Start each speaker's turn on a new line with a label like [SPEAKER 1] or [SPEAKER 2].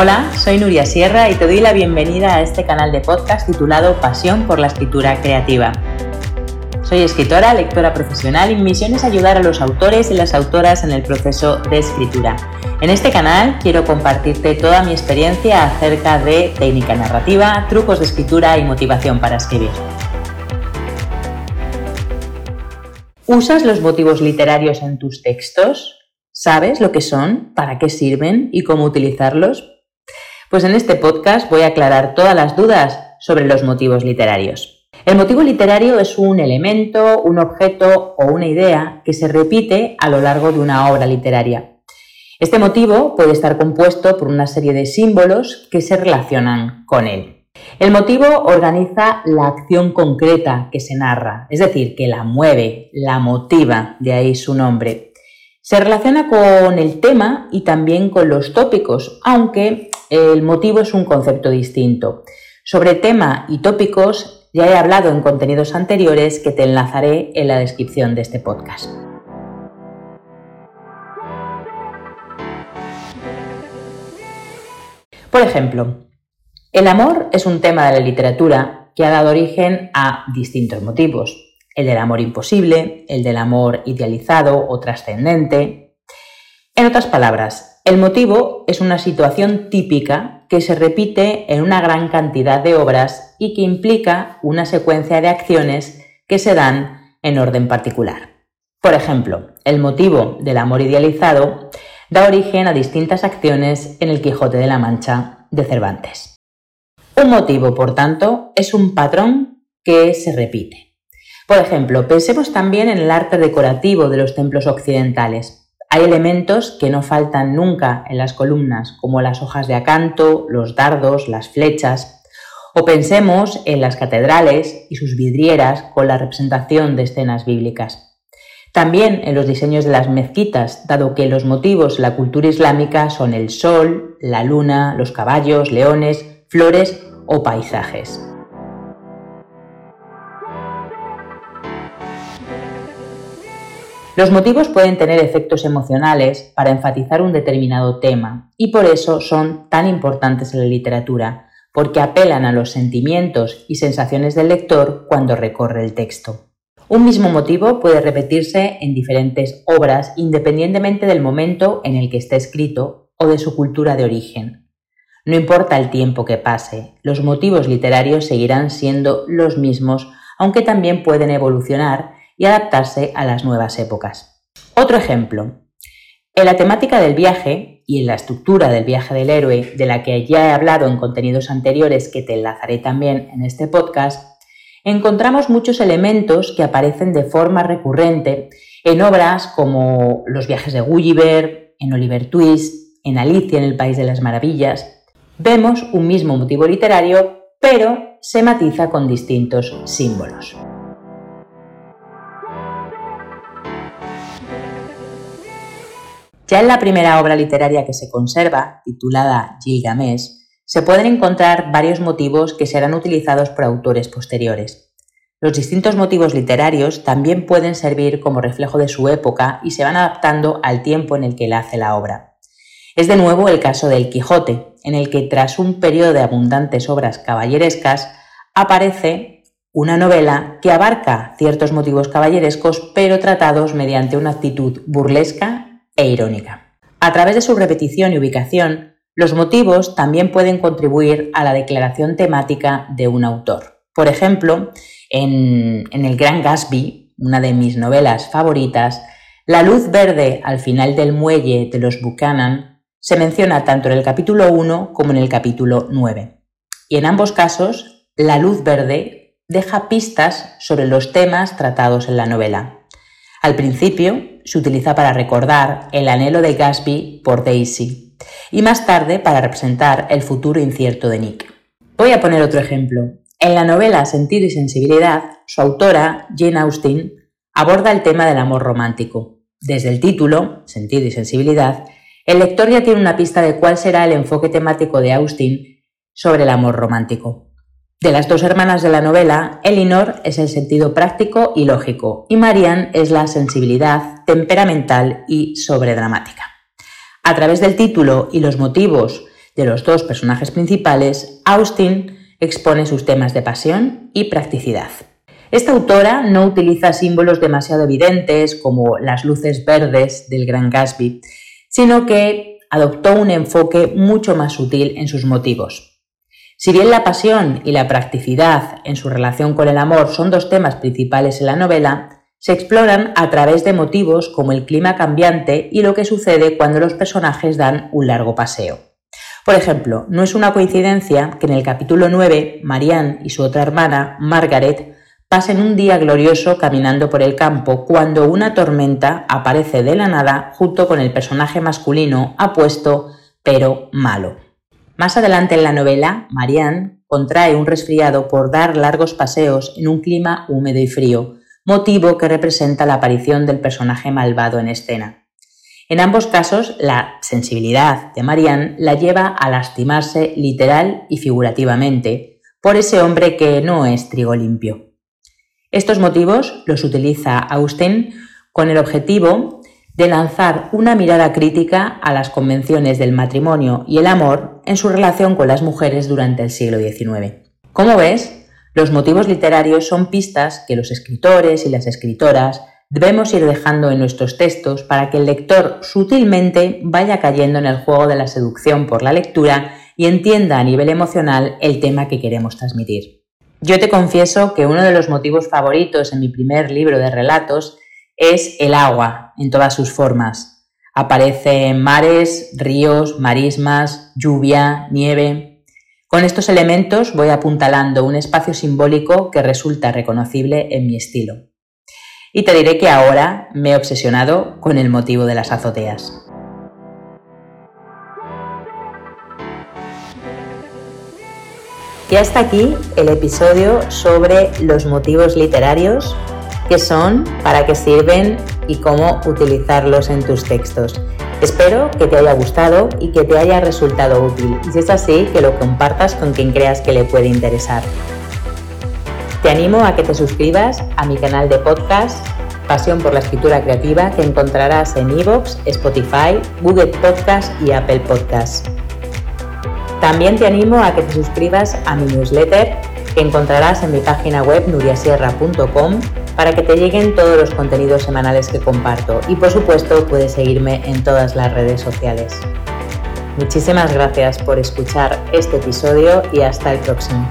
[SPEAKER 1] Hola, soy Nuria Sierra y te doy la bienvenida a este canal de podcast titulado Pasión por la escritura creativa. Soy escritora, lectora profesional y mi misión es ayudar a los autores y las autoras en el proceso de escritura. En este canal quiero compartirte toda mi experiencia acerca de técnica narrativa, trucos de escritura y motivación para escribir. ¿Usas los motivos literarios en tus textos? ¿Sabes lo que son, para qué sirven y cómo utilizarlos? Pues en este podcast voy a aclarar todas las dudas sobre los motivos literarios. El motivo literario es un elemento, un objeto o una idea que se repite a lo largo de una obra literaria. Este motivo puede estar compuesto por una serie de símbolos que se relacionan con él. El motivo organiza la acción concreta que se narra, es decir, que la mueve, la motiva, de ahí su nombre. Se relaciona con el tema y también con los tópicos, aunque el motivo es un concepto distinto. Sobre tema y tópicos ya he hablado en contenidos anteriores que te enlazaré en la descripción de este podcast. Por ejemplo, el amor es un tema de la literatura que ha dado origen a distintos motivos. El del amor imposible, el del amor idealizado o trascendente. En otras palabras, el motivo es una situación típica que se repite en una gran cantidad de obras y que implica una secuencia de acciones que se dan en orden particular. Por ejemplo, el motivo del amor idealizado da origen a distintas acciones en el Quijote de la Mancha de Cervantes. Un motivo, por tanto, es un patrón que se repite. Por ejemplo, pensemos también en el arte decorativo de los templos occidentales. Hay elementos que no faltan nunca en las columnas, como las hojas de acanto, los dardos, las flechas. O pensemos en las catedrales y sus vidrieras con la representación de escenas bíblicas. También en los diseños de las mezquitas, dado que los motivos de la cultura islámica son el sol, la luna, los caballos, leones, flores o paisajes. Los motivos pueden tener efectos emocionales para enfatizar un determinado tema y por eso son tan importantes en la literatura, porque apelan a los sentimientos y sensaciones del lector cuando recorre el texto. Un mismo motivo puede repetirse en diferentes obras independientemente del momento en el que esté escrito o de su cultura de origen. No importa el tiempo que pase, los motivos literarios seguirán siendo los mismos, aunque también pueden evolucionar y adaptarse a las nuevas épocas. Otro ejemplo. En la temática del viaje y en la estructura del viaje del héroe, de la que ya he hablado en contenidos anteriores que te enlazaré también en este podcast, encontramos muchos elementos que aparecen de forma recurrente en obras como Los viajes de Gulliver, en Oliver Twist, en Alicia en el País de las Maravillas. Vemos un mismo motivo literario, pero se matiza con distintos símbolos. Ya en la primera obra literaria que se conserva, titulada Gilgamesh, se pueden encontrar varios motivos que serán utilizados por autores posteriores. Los distintos motivos literarios también pueden servir como reflejo de su época y se van adaptando al tiempo en el que él hace la obra. Es de nuevo el caso del Quijote, en el que tras un periodo de abundantes obras caballerescas aparece una novela que abarca ciertos motivos caballerescos pero tratados mediante una actitud burlesca e irónica. A través de su repetición y ubicación, los motivos también pueden contribuir a la declaración temática de un autor. Por ejemplo, en, El Gran Gatsby, una de mis novelas favoritas, la luz verde al final del muelle de los Buchanan se menciona tanto en el capítulo 1 como en el capítulo 9. Y en ambos casos, la luz verde deja pistas sobre los temas tratados en la novela. Al principio se utiliza para recordar el anhelo de Gatsby por Daisy y más tarde para representar el futuro incierto de Nick. Voy a poner otro ejemplo. En la novela Sentido y Sensibilidad, su autora, Jane Austen, aborda el tema del amor romántico. Desde el título, Sentido y Sensibilidad, el lector ya tiene una pista de cuál será el enfoque temático de Austen sobre el amor romántico. De las dos hermanas de la novela, Elinor es el sentido práctico y lógico y Marianne es la sensibilidad temperamental y sobredramática. A través del título y los motivos de los dos personajes principales, Austin expone sus temas de pasión y practicidad. Esta autora no utiliza símbolos demasiado evidentes como las luces verdes del Gran Gatsby, sino que adoptó un enfoque mucho más sutil en sus motivos. Si bien la pasión y la practicidad en su relación con el amor son dos temas principales en la novela, se exploran a través de motivos como el clima cambiante y lo que sucede cuando los personajes dan un largo paseo. Por ejemplo, no es una coincidencia que en el capítulo 9 Marianne y su otra hermana, Margaret, pasen un día glorioso caminando por el campo cuando una tormenta aparece de la nada junto con el personaje masculino apuesto pero malo. Más adelante en la novela, Marianne contrae un resfriado por dar largos paseos en un clima húmedo y frío, motivo que representa la aparición del personaje malvado en escena. En ambos casos, la sensibilidad de Marianne la lleva a lastimarse literal y figurativamente por ese hombre que no es trigo limpio. Estos motivos los utiliza Austen con el objetivo de lanzar una mirada crítica a las convenciones del matrimonio y el amor en su relación con las mujeres durante el siglo XIX. Como ves, los motivos literarios son pistas que los escritores y las escritoras debemos ir dejando en nuestros textos para que el lector sutilmente vaya cayendo en el juego de la seducción por la lectura y entienda a nivel emocional el tema que queremos transmitir. Yo te confieso que uno de los motivos favoritos en mi primer libro de relatos es el agua en todas sus formas. Aparecen mares, ríos, marismas, lluvia, nieve. Con estos elementos voy apuntalando un espacio simbólico que resulta reconocible en mi estilo. Y te diré que ahora me he obsesionado con el motivo de las azoteas. Y hasta aquí el episodio sobre los motivos literarios, qué son, para qué sirven y cómo utilizarlos en tus textos. Espero que te haya gustado y que te haya resultado útil si es así, que lo compartas con quien creas que le puede interesar. Te animo a que te suscribas a mi canal de podcast Pasión por la Escritura Creativa que encontrarás en iVoox, Spotify, Google Podcast y Apple Podcast. También te animo a que te suscribas a mi newsletter que encontrarás en mi página web nuriasierra.com para que te lleguen todos los contenidos semanales que comparto y por supuesto puedes seguirme en todas las redes sociales. Muchísimas gracias por escuchar este episodio y hasta el próximo.